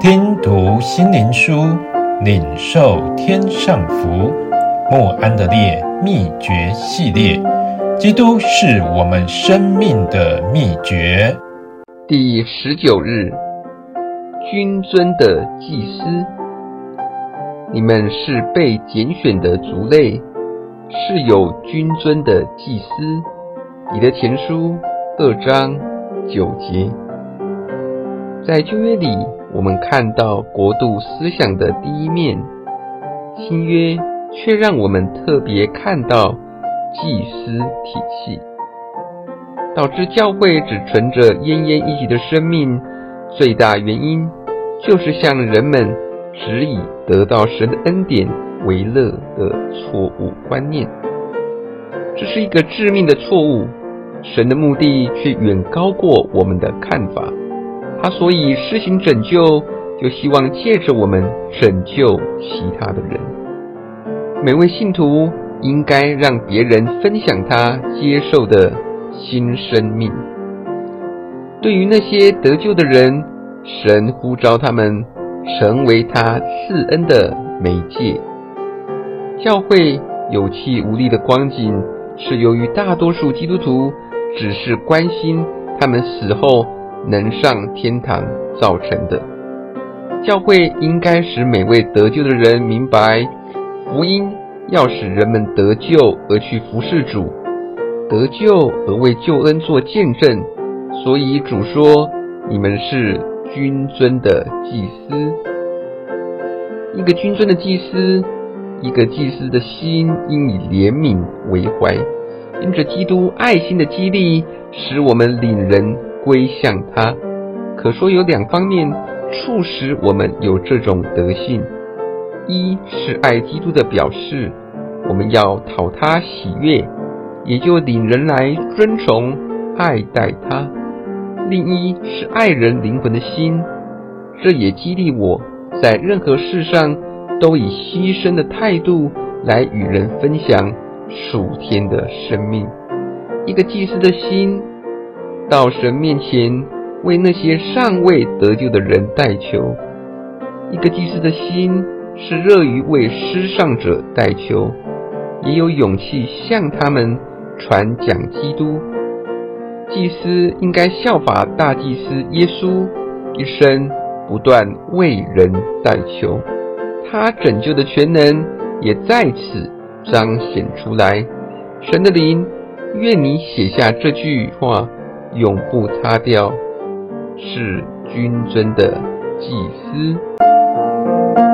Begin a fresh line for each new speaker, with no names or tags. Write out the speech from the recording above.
听读心灵书，领受天上福。莫安的烈秘诀系列，基督是我们生命的秘诀。
第十九日，君尊的祭司，你们是被拣选的族类，是有君尊的祭司。彼得前书二章九节，在旧约里。我们看到国度思想的第一面，新约却让我们特别看到祭司体系，导致教会只存着奄奄一息的生命。最大原因就是向人们只以得到神的恩典为乐的错误观念，这是一个致命的错误。神的目的却远高过我们的看法。他所以施行拯救，就希望借着我们拯救其他的人。每位信徒应该让别人分享他接受的新生命。对于那些得救的人，神呼召他们成为他赐恩的媒介。教会有气无力的光景，是由于大多数基督徒只是关心他们死后。能上天堂造成的。教会应该使每位得救的人明白，福音要使人们得救而去服侍主，得救而为救恩做见证。所以主说：“你们是君尊的祭司。”一个君尊的祭司，一个祭司的心应以怜悯为怀，因着基督爱心的激励，使我们领人。归向他，可说有两方面促使我们有这种德性：一是爱基督的表示，我们要讨他喜悦，也就领人来尊崇、爱戴他；另一是爱人灵魂的心，这也激励我在任何事上都以牺牲的态度来与人分享属天的生命。一个祭司的心。到神面前为那些尚未得救的人代求，一个祭司的心是乐于为失丧者代求，也有勇气向他们传讲基督。祭司应该效法大祭司耶稣，一生不断为人代求，他拯救的全能也在此彰显出来。神的灵，愿你写下这句话。永不擦掉，是君尊的祭司。